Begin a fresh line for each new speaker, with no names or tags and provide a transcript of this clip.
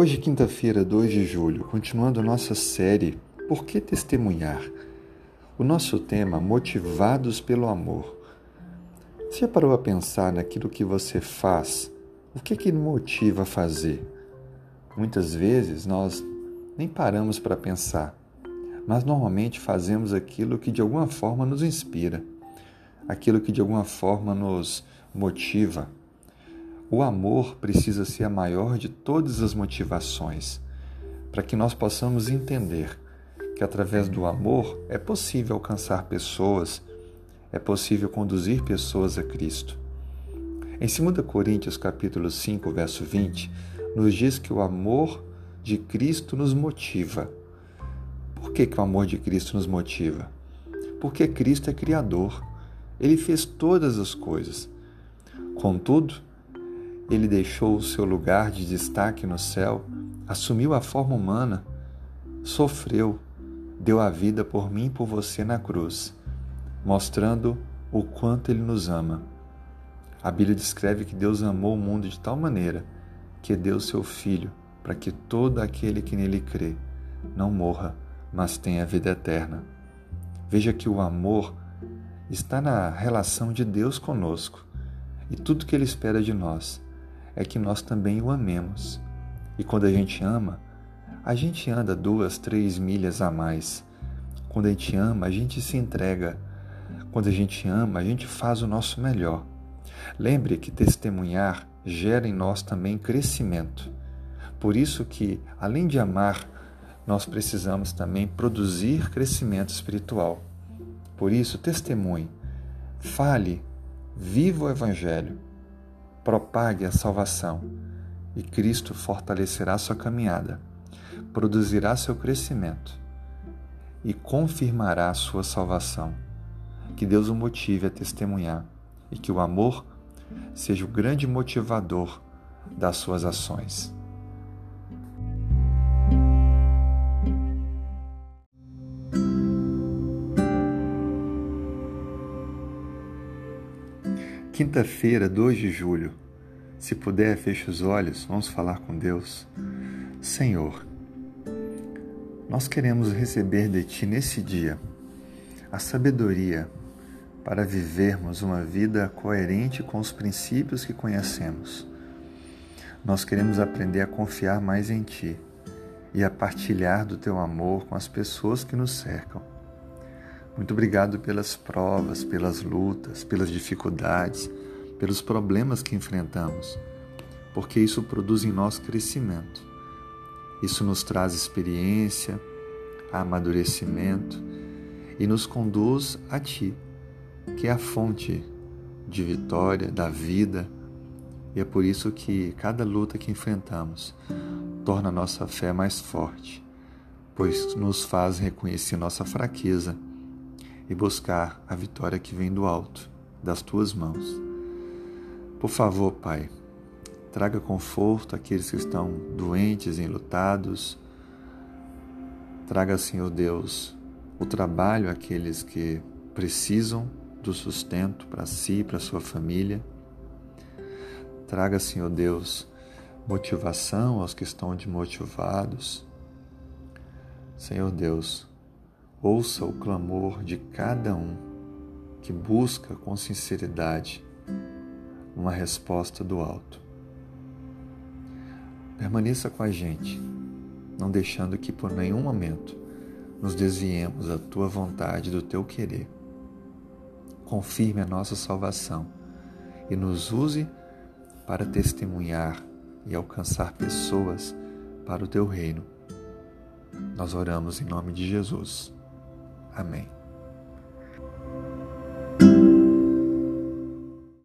Hoje, quinta-feira, 2 de julho, continuando nossa série Por que Testemunhar? O nosso tema Motivados pelo Amor. Você já parou a pensar naquilo que você faz? O que que motiva a fazer? Muitas vezes nós nem paramos para pensar, mas normalmente fazemos aquilo que de alguma forma nos inspira, aquilo que de alguma forma nos motiva o amor precisa ser a maior de todas as motivações, para que nós possamos entender que através do amor é possível alcançar pessoas, é possível conduzir pessoas a Cristo. Em 2 Coríntios capítulo 5, verso 20, nos diz que o amor de Cristo nos motiva. Por que, que o amor de Cristo nos motiva? Porque Cristo é Criador. Ele fez todas as coisas. Contudo, ele deixou o seu lugar de destaque no céu, assumiu a forma humana, sofreu, deu a vida por mim e por você na cruz, mostrando o quanto ele nos ama. A Bíblia descreve que Deus amou o mundo de tal maneira que deu seu Filho para que todo aquele que nele crê não morra, mas tenha vida eterna. Veja que o amor está na relação de Deus conosco e tudo que Ele espera de nós é que nós também o amemos. E quando a gente ama, a gente anda duas, três milhas a mais. Quando a gente ama, a gente se entrega. Quando a gente ama, a gente faz o nosso melhor. Lembre que testemunhar gera em nós também crescimento. Por isso que, além de amar, nós precisamos também produzir crescimento espiritual. Por isso, testemunhe, fale, viva o Evangelho propague a salvação e Cristo fortalecerá sua caminhada, produzirá seu crescimento e confirmará sua salvação. Que Deus o motive a testemunhar e que o amor seja o grande motivador das suas ações. Quinta-feira, 2 de julho. Se puder, feche os olhos, vamos falar com Deus. Senhor, nós queremos receber de Ti nesse dia a sabedoria para vivermos uma vida coerente com os princípios que conhecemos. Nós queremos aprender a confiar mais em Ti e a partilhar do Teu amor com as pessoas que nos cercam. Muito obrigado pelas provas, pelas lutas, pelas dificuldades, pelos problemas que enfrentamos, porque isso produz em nós crescimento. Isso nos traz experiência, amadurecimento e nos conduz a Ti, que é a fonte de vitória, da vida. E é por isso que cada luta que enfrentamos torna a nossa fé mais forte, pois nos faz reconhecer nossa fraqueza e buscar a vitória que vem do alto, das tuas mãos. Por favor, Pai, traga conforto àqueles que estão doentes, enlutados. Traga, Senhor Deus, o trabalho àqueles que precisam do sustento para si e para sua família. Traga, Senhor Deus, motivação aos que estão desmotivados. Senhor Deus, Ouça o clamor de cada um que busca com sinceridade uma resposta do alto. Permaneça com a gente, não deixando que por nenhum momento nos desviemos da tua vontade, do teu querer. Confirme a nossa salvação e nos use para testemunhar e alcançar pessoas para o teu reino. Nós oramos em nome de Jesus. Amém.